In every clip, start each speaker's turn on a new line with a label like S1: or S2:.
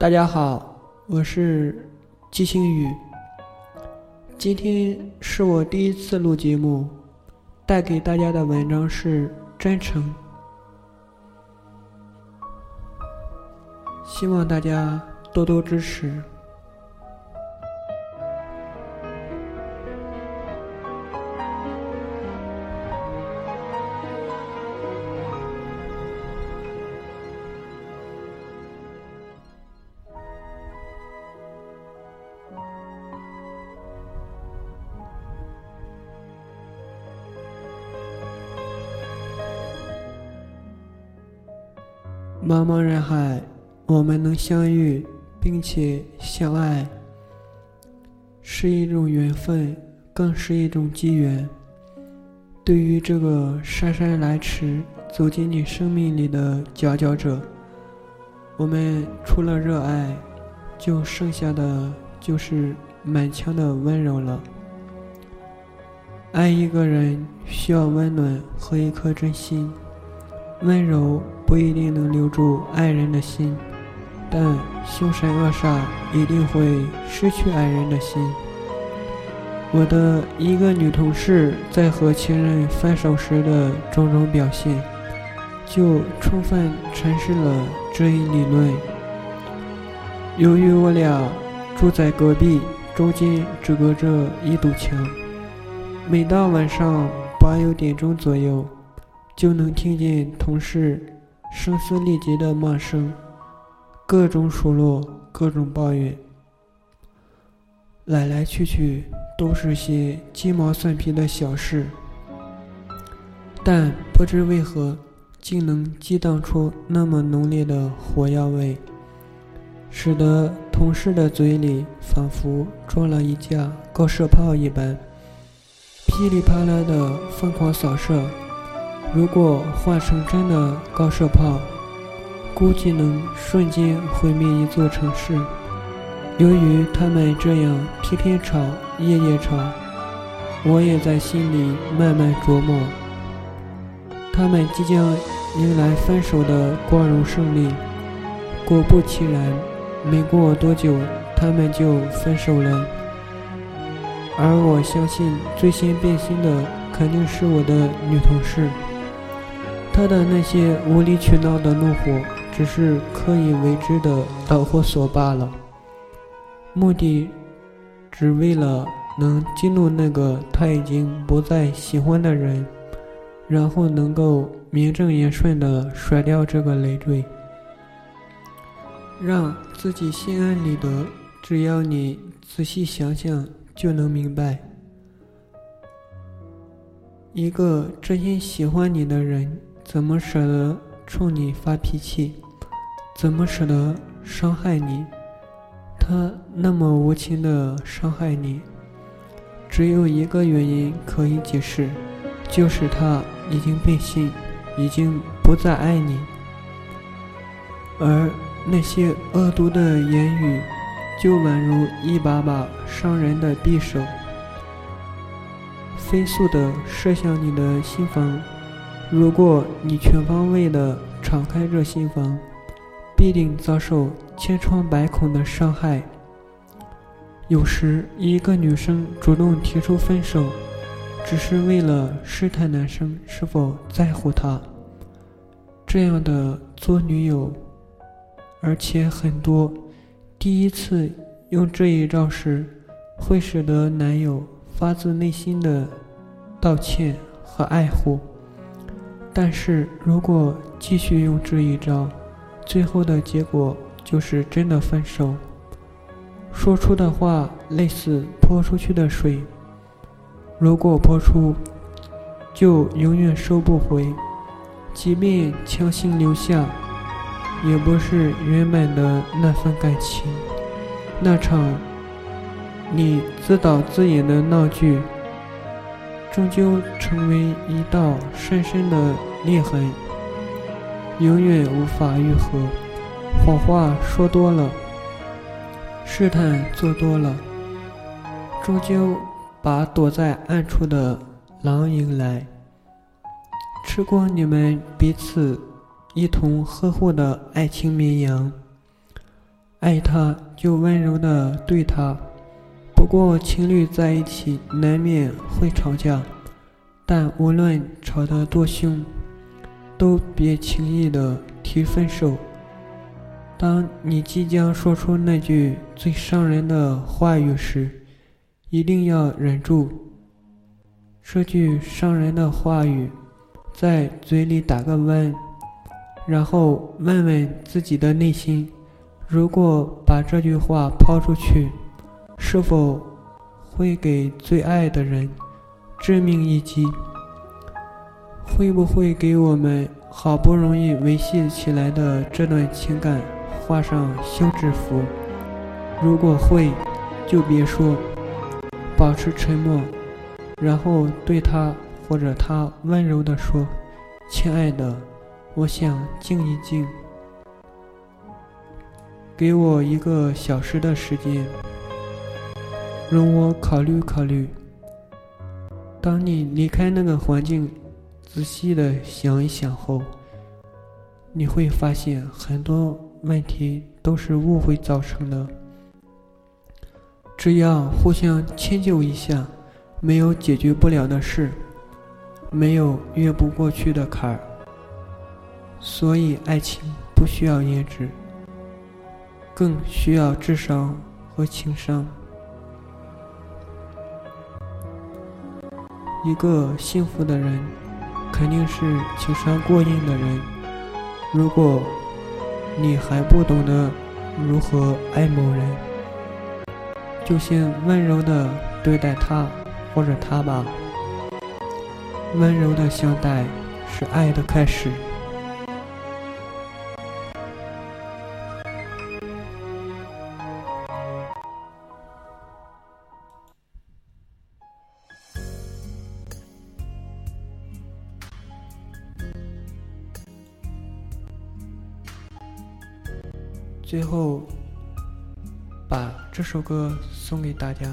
S1: 大家好，我是季星宇。今天是我第一次录节目，带给大家的文章是真诚，希望大家多多支持。茫茫人海，我们能相遇并且相爱，是一种缘分，更是一种机缘。对于这个姗姗来迟走进你生命里的佼佼者，我们除了热爱，就剩下的就是满腔的温柔了。爱一个人需要温暖和一颗真心，温柔。不一定能留住爱人的心，但凶神恶煞一定会失去爱人的心。我的一个女同事在和情人分手时的种种表现，就充分阐释了这一理论。由于我俩住在隔壁，中间只隔着一堵墙，每到晚上八九点钟左右，就能听见同事。声嘶力竭的骂声，各种数落，各种抱怨，来来去去都是些鸡毛蒜皮的小事，但不知为何，竟能激荡出那么浓烈的火药味，使得同事的嘴里仿佛装了一架高射炮一般，噼里啪啦的疯狂扫射。如果换成真的高射炮，估计能瞬间毁灭一座城市。由于他们这样天天吵、夜夜吵，我也在心里慢慢琢磨：他们即将迎来分手的光荣胜利。果不其然，没过多久，他们就分手了。而我相信，最先变心的肯定是我的女同事。他的那些无理取闹的怒火，只是刻意为之的导火索罢了，目的只为了能激怒那个他已经不再喜欢的人，然后能够名正言顺的甩掉这个累赘，让自己心安理得。只要你仔细想想，就能明白，一个真心喜欢你的人。怎么舍得冲你发脾气？怎么舍得伤害你？他那么无情的伤害你，只有一个原因可以解释，就是他已经变心，已经不再爱你。而那些恶毒的言语，就宛如一把把伤人的匕首，飞速的射向你的心房。如果你全方位的敞开这心房，必定遭受千疮百孔的伤害。有时，一个女生主动提出分手，只是为了试探男生是否在乎她。这样的做女友，而且很多，第一次用这一招时，会使得男友发自内心的道歉和爱护。但是如果继续用这一招，最后的结果就是真的分手。说出的话类似泼出去的水，如果泼出，就永远收不回。即便强行留下，也不是圆满的那份感情。那场你自导自演的闹剧。终究成为一道深深的裂痕，永远无法愈合。谎话说多了，试探做多了，终究把躲在暗处的狼迎来，吃光你们彼此一同呵护的爱情绵羊。爱他就温柔的对他。不过情侣在一起难免会吵架，但无论吵得多凶，都别轻易的提分手。当你即将说出那句最伤人的话语时，一定要忍住。这句伤人的话语，在嘴里打个弯，然后问问自己的内心。如果把这句话抛出去，是否会给最爱的人致命一击？会不会给我们好不容易维系起来的这段情感画上休止符？如果会，就别说，保持沉默，然后对他或者他温柔地说：“亲爱的，我想静一静。”给我一个小时的时间，容我考虑考虑。当你离开那个环境，仔细的想一想后，你会发现很多问题都是误会造成的。只要互相迁就一下，没有解决不了的事，没有越不过去的坎儿。所以，爱情不需要颜值。更需要智商和情商。一个幸福的人，肯定是情商过硬的人。如果你还不懂得如何爱某人，就先温柔的对待他或者他吧。温柔的相待，是爱的开始。最后，把这首歌送给大家。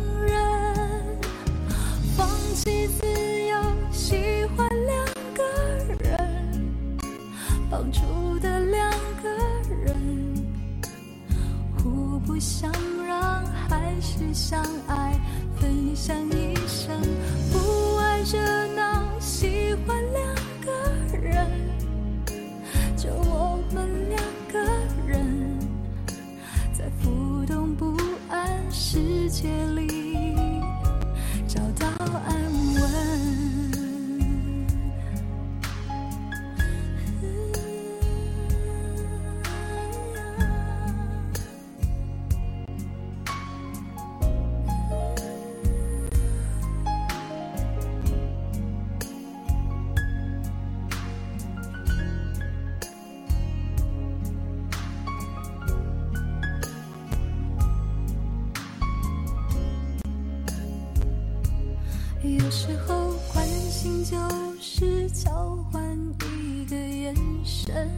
S2: 当初的两个人，互不相让还是相爱，分享神，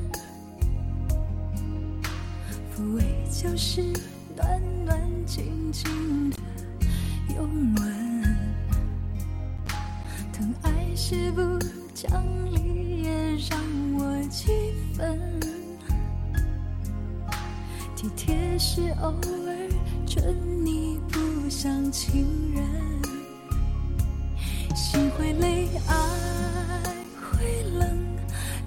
S2: 抚慰就是暖暖静静的拥吻，疼爱是不讲理也让我气愤，体贴是偶尔准你不像情人，心会累，爱会冷，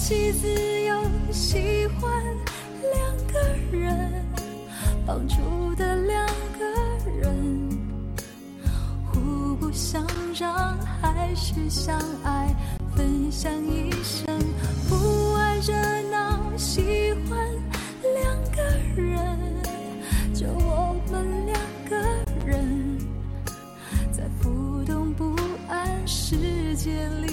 S2: 弃自由，喜欢两个人，绑住的两个人，互不相让，还是相爱，分享一生，不爱热闹，喜欢两个人。就我们两个人，在浮动不安世界里